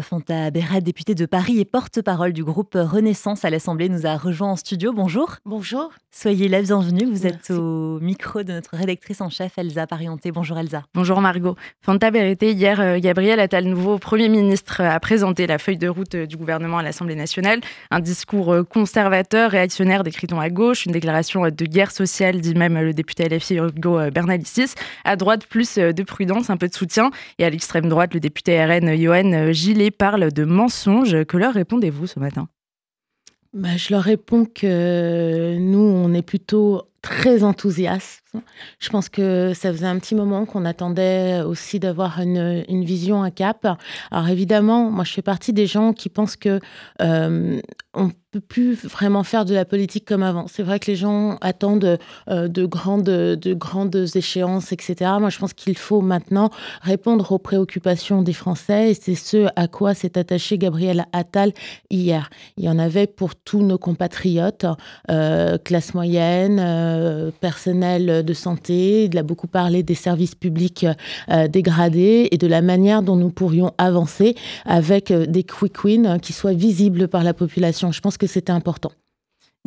Fanta Bérat, députée de Paris et porte-parole du groupe Renaissance à l'Assemblée, nous a rejoint en studio. Bonjour. Bonjour. Soyez la bienvenue. Vous êtes au micro de notre rédactrice en chef, Elsa Parienté. Bonjour Elsa. Bonjour Margot. Fanta Berreté, hier, euh, Gabriel Attal, nouveau Premier ministre, a présenté la feuille de route euh, du gouvernement à l'Assemblée nationale. Un discours euh, conservateur, réactionnaire, décrit-on à gauche. Une déclaration de guerre sociale, dit même le député LFI Hugo Bernalicis. À droite, plus de prudence, un peu de soutien. Et à l'extrême droite, le député RN Johan Gillet parle de mensonges. Que leur répondez-vous ce matin? Bah, Je leur réponds que nous, on est plutôt très enthousiaste. Je pense que ça faisait un petit moment qu'on attendait aussi d'avoir une, vision, un cap. Alors évidemment, moi je fais partie des gens qui pensent que euh, on peut plus vraiment faire de la politique comme avant. C'est vrai que les gens attendent euh, de, grandes, de grandes échéances, etc. Moi, je pense qu'il faut maintenant répondre aux préoccupations des Français et c'est ce à quoi s'est attaché Gabriel Attal hier. Il y en avait pour tous nos compatriotes, euh, classe moyenne, euh, personnel de santé. Il a beaucoup parlé des services publics dégradés et de la manière dont nous pourrions avancer avec des quick wins qui soient visibles par la population. Je pense que c'était important.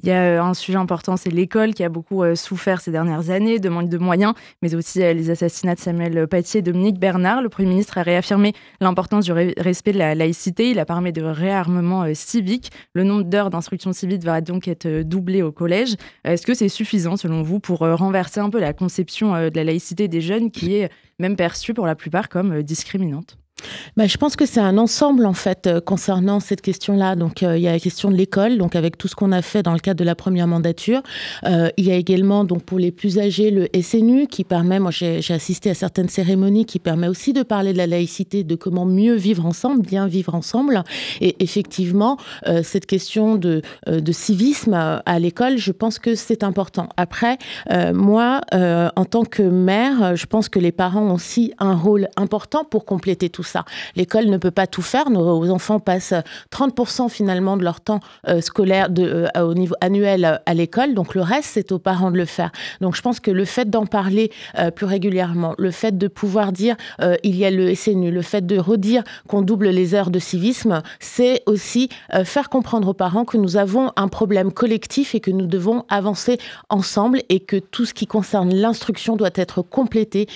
Il y a euh, un sujet important, c'est l'école qui a beaucoup euh, souffert ces dernières années, de manque de moyens, mais aussi euh, les assassinats de Samuel Paty et Dominique Bernard. Le Premier ministre a réaffirmé l'importance du respect de la laïcité. Il a parlé de réarmement civique. Le nombre d'heures d'instruction civique va donc être doublé au collège. Est-ce que c'est suffisant, selon vous, pour renverser un peu la conception de la laïcité des jeunes qui est même perçue pour la plupart comme discriminante? Bah, je pense que c'est un ensemble en fait euh, concernant cette question-là. Donc euh, il y a la question de l'école, donc avec tout ce qu'on a fait dans le cadre de la première mandature. Euh, il y a également donc pour les plus âgés le SNU qui permet, moi j'ai assisté à certaines cérémonies qui permet aussi de parler de la laïcité, de comment mieux vivre ensemble, bien vivre ensemble. Et effectivement cette question de, civisme à l'école, je pense que c'est important. Après, moi en tant que mère, je pense que les parents ont aussi un rôle important pour compléter tout ça. L'école ne peut pas tout faire. Nos enfants passent 30% finalement de leur temps euh, scolaire euh, au niveau annuel euh, à l'école. Donc le reste, c'est aux parents de le faire. Donc je pense que le fait d'en parler plus régulièrement, le fait de pouvoir dire il y a le SNU, le fait de redire qu'on double les heures de civisme, c'est aussi faire comprendre aux parents que nous avons un problème collectif et que nous devons avancer ensemble et que tout ce qui concerne l'instruction doit être complété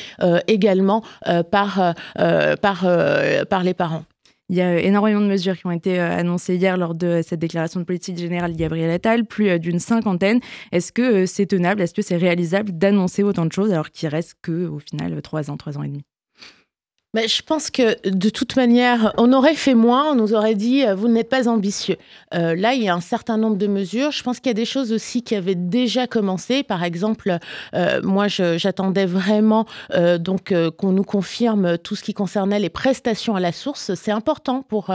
également par, euh, par les parents. Il y a énormément de mesures qui ont été euh, annoncées hier lors de cette déclaration de politique générale de Gabriel Attal, plus euh, d'une cinquantaine. Est-ce que c'est tenable, est-ce que c'est réalisable d'annoncer autant de choses alors qu'il reste que au final trois ans, trois ans et demi? Mais je pense que de toute manière, on aurait fait moins, on nous aurait dit euh, vous n'êtes pas ambitieux. Euh, là, il y a un certain nombre de mesures. Je pense qu'il y a des choses aussi qui avaient déjà commencé. Par exemple, euh, moi, j'attendais vraiment donc qu'on nous confirme tout ce qui concernait les prestations à la source. C'est important pour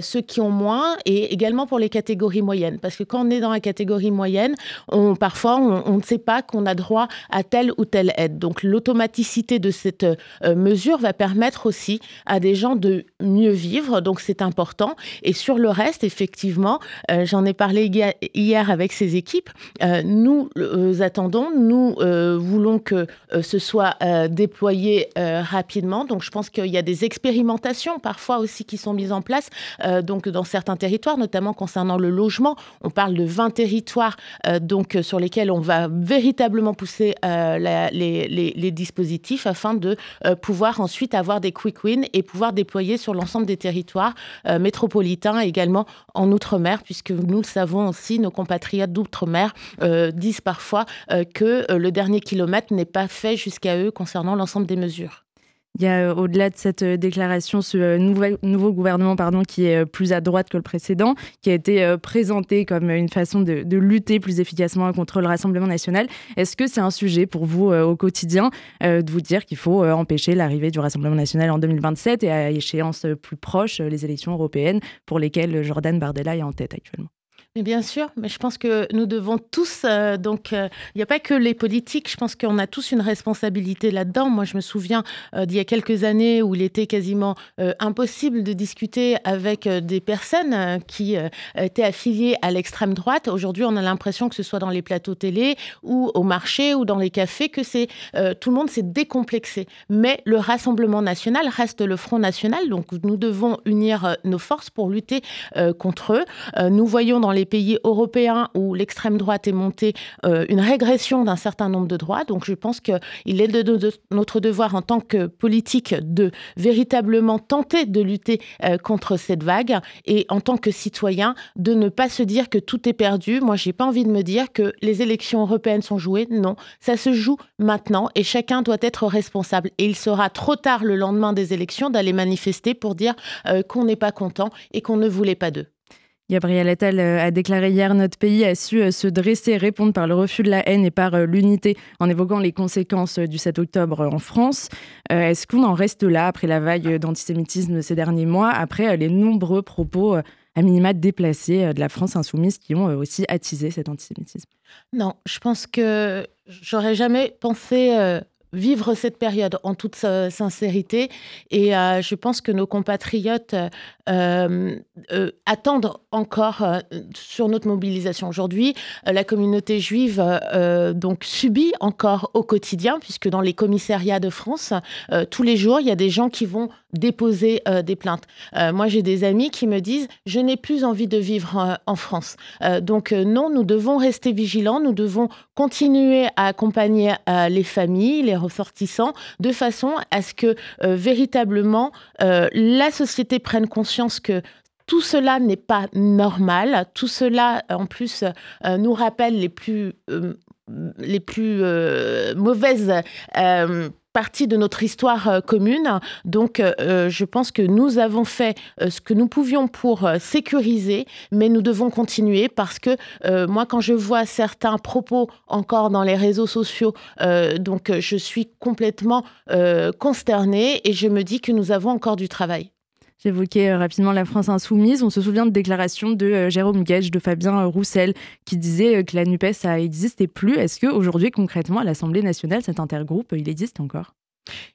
ceux qui ont moins et également pour les catégories moyennes, parce que quand on est dans la catégorie moyenne, parfois on, ne sait pas qu'on a droit à telle ou telle aide. Donc l'automaticité de cette mesure va permettre aussi à des gens de mieux vivre, donc c'est important. Et sur le reste, effectivement, euh, j'en ai parlé hier avec ces équipes, euh, nous euh, attendons, nous voulons que ce soit déployé rapidement. Donc je pense qu'il y a des expérimentations parfois aussi qui sont mises en place donc dans certains territoires, notamment concernant le logement. On parle de 20 territoires donc sur lesquels on va véritablement pousser les, les, les, dispositifs afin de pouvoir ensuite avoir des quick wins et pouvoir déployer sur l'ensemble des territoires euh, métropolitains également en Outre-mer, puisque nous le savons aussi, nos compatriotes d'Outre-mer euh, disent parfois euh, que le dernier kilomètre n'est pas fait jusqu'à eux concernant l'ensemble des mesures. Il y a euh, au-delà de cette euh, déclaration ce euh, nouveau gouvernement pardon, qui est plus à droite que le précédent, qui a été présenté comme une façon de, lutter plus efficacement contre le Rassemblement national. Est-ce que c'est un sujet pour vous au quotidien de vous dire qu'il faut empêcher l'arrivée du Rassemblement national en 2027 et à échéance plus proche les élections européennes pour lesquelles Jordan Bardella est en tête actuellement? Bien sûr, mais je pense que nous devons tous, euh, donc euh, il n'y a pas que les politiques, je pense qu'on a tous une responsabilité là-dedans. Moi, je me souviens euh, d'il y a quelques années où il était quasiment impossible de discuter avec des personnes qui étaient affiliées à l'extrême droite. Aujourd'hui, on a l'impression que ce soit dans les plateaux télé ou au marché ou dans les cafés que c'est tout le monde s'est décomplexé. Mais le Rassemblement national reste le Front national, donc nous devons unir nos forces pour lutter contre eux. nous voyons dans les pays européens où l'extrême droite est montée euh, une régression d'un certain nombre de droits. Donc je pense qu'il est de, notre devoir en tant que politique de véritablement tenter de lutter euh, contre cette vague et en tant que citoyen de ne pas se dire que tout est perdu. Moi, j'ai pas envie de me dire que les élections européennes sont jouées. Non, ça se joue maintenant et chacun doit être responsable. Et il sera trop tard le lendemain des élections d'aller manifester pour dire euh, qu'on n'est pas content et qu'on ne voulait pas d'eux. Gabriel Attal euh, a déclaré hier notre pays a su euh, se dresser, répondre par le refus de la haine et par euh, l'unité en évoquant les conséquences du 7 octobre en France. Est-ce qu'on en reste là après la vague d'antisémitisme ces derniers mois, après les nombreux propos à minima déplacés de la France insoumise qui ont aussi attisé cet antisémitisme? Non, je pense que j'aurais jamais pensé vivre cette période en toute sincérité. Et euh, je pense que nos compatriotes euh, euh, attendent encore sur notre mobilisation. Aujourd'hui, la communauté juive donc subit encore au quotidien, puisque dans les commissariats de France, tous les jours, il y a des gens qui vont déposer des plaintes. moi, j'ai des amis qui me disent, je n'ai plus envie de vivre en France. donc non, nous devons rester vigilants, nous devons continuer à accompagner les familles, les ressortissants, de façon à ce que euh, véritablement euh, la société prenne conscience que tout cela n'est pas normal. Tout cela, en plus, euh, nous rappelle les plus, les plus mauvaises partie de notre histoire euh, commune. Donc, euh, euh, je pense que nous avons fait ce que nous pouvions pour sécuriser, mais nous devons continuer parce que moi, quand je vois certains propos encore dans les réseaux sociaux, donc je suis complètement consternée et je me dis que nous avons encore du travail. J'évoquais euh, rapidement la France insoumise. On se souvient de déclarations de euh, Jérôme Gage, de Fabien euh, Roussel, qui disaient que la NUPES, ça n'existait plus. Est-ce qu'aujourd'hui, concrètement, à l'Assemblée nationale, cet intergroupe, il existe encore?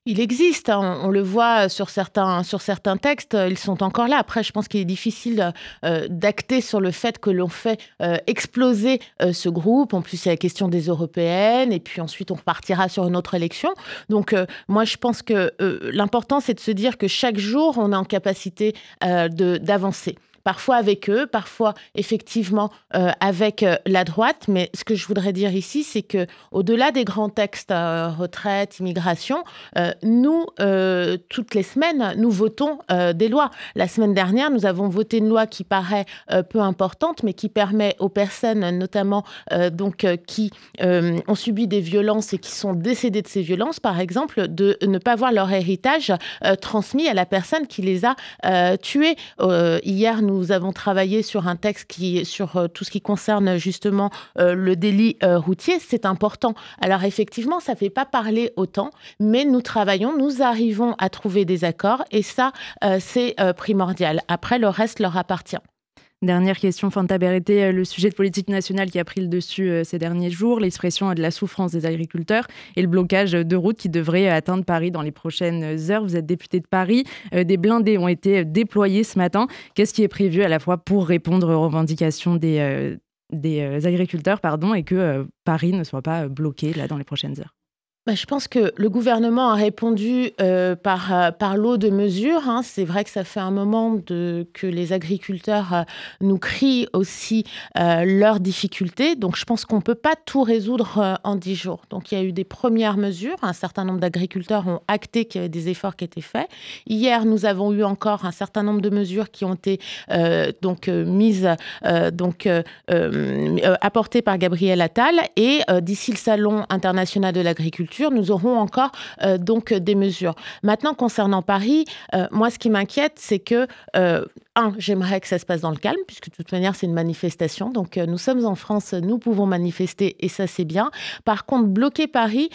Il existe, hein. on, le voit sur certains, sur certains textes, ils sont encore là. Après, je pense qu'il est difficile euh, d'acter sur le fait que l'on fait euh, exploser euh, ce groupe. En plus, il y a la question des européennes, et puis ensuite, on repartira sur une autre élection. Donc, moi, je pense que l'important, c'est de se dire que chaque jour, on est en capacité d'avancer parfois avec eux, parfois effectivement euh, avec euh, la droite. Mais ce que je voudrais dire ici, c'est que au-delà des grands textes euh, retraite, immigration, nous toutes les semaines, nous votons des lois. La semaine dernière, nous avons voté une loi qui paraît peu importante, mais qui permet aux personnes, notamment donc qui ont subi des violences et qui sont décédées de ces violences, par exemple, de ne pas voir leur héritage transmis à la personne qui les a tués. hier, nous nous avons travaillé sur un texte qui sur euh, tout ce qui concerne justement euh, le délit euh, routier. C'est important. Alors effectivement, ça ne fait pas parler autant, mais nous travaillons, nous arrivons à trouver des accords et ça, c'est primordial. Après, le reste leur appartient. Dernière question, Fanta Berreté, euh, le sujet de politique nationale qui a pris le dessus euh, ces derniers jours, l'expression de la souffrance des agriculteurs et le blocage de routes qui devrait atteindre Paris dans les prochaines heures. Vous êtes député de Paris, euh, des blindés ont été déployés ce matin. Qu'est-ce qui est prévu à la fois pour répondre aux revendications des, des agriculteurs pardon, et que Paris ne soit pas bloqué là, dans les prochaines heures? Bah, je pense que le gouvernement a répondu euh, par, euh, par l'eau de mesures. Hein. C'est vrai que ça fait un moment que les agriculteurs euh, nous crient aussi leurs difficultés. Donc je pense qu'on ne peut pas tout résoudre en dix jours. Donc il y a eu des premières mesures. Un certain nombre d'agriculteurs ont acté qu'il y avait des efforts qui étaient faits. Hier, nous avons eu encore un certain nombre de mesures qui ont été donc mises, donc apportées par Gabriel Attal. Et d'ici le Salon international de l'agriculture, nous aurons encore donc des mesures. Maintenant, concernant Paris, moi, ce qui m'inquiète, c'est que un, j'aimerais que ça se passe dans le calme, puisque de toute manière, c'est une manifestation. Donc, nous sommes en France, nous pouvons manifester et ça, c'est bien. Par contre, bloquer Paris,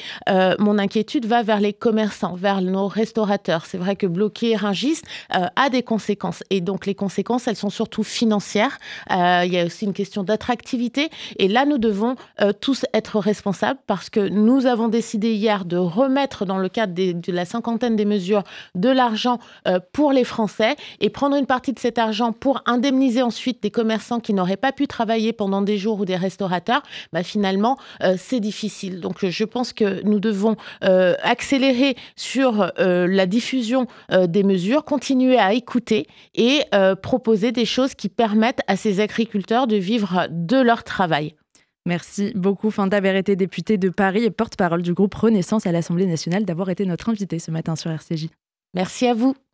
mon inquiétude va vers les commerçants, vers nos restaurateurs. C'est vrai que bloquer Rungis a des conséquences. Et donc, les conséquences, elles sont surtout financières. il y a aussi une question d'attractivité. Et là, nous devons tous être responsables parce que nous avons décidé hier de remettre dans le cadre de la cinquantaine des mesures de l'argent euh, pour les Français et prendre une partie de cet argent pour indemniser ensuite des commerçants qui n'auraient pas pu travailler pendant des jours ou des restaurateurs, bah, finalement, euh, c'est difficile. Donc, je pense que nous devons euh, accélérer sur la diffusion des mesures, continuer à écouter et proposer des choses qui permettent à ces agriculteurs de vivre de leur travail. Merci beaucoup, Fanta été députée de Paris et porte-parole du groupe Renaissance à l'Assemblée nationale, d'avoir été notre invitée ce matin sur RCJ. Merci à vous.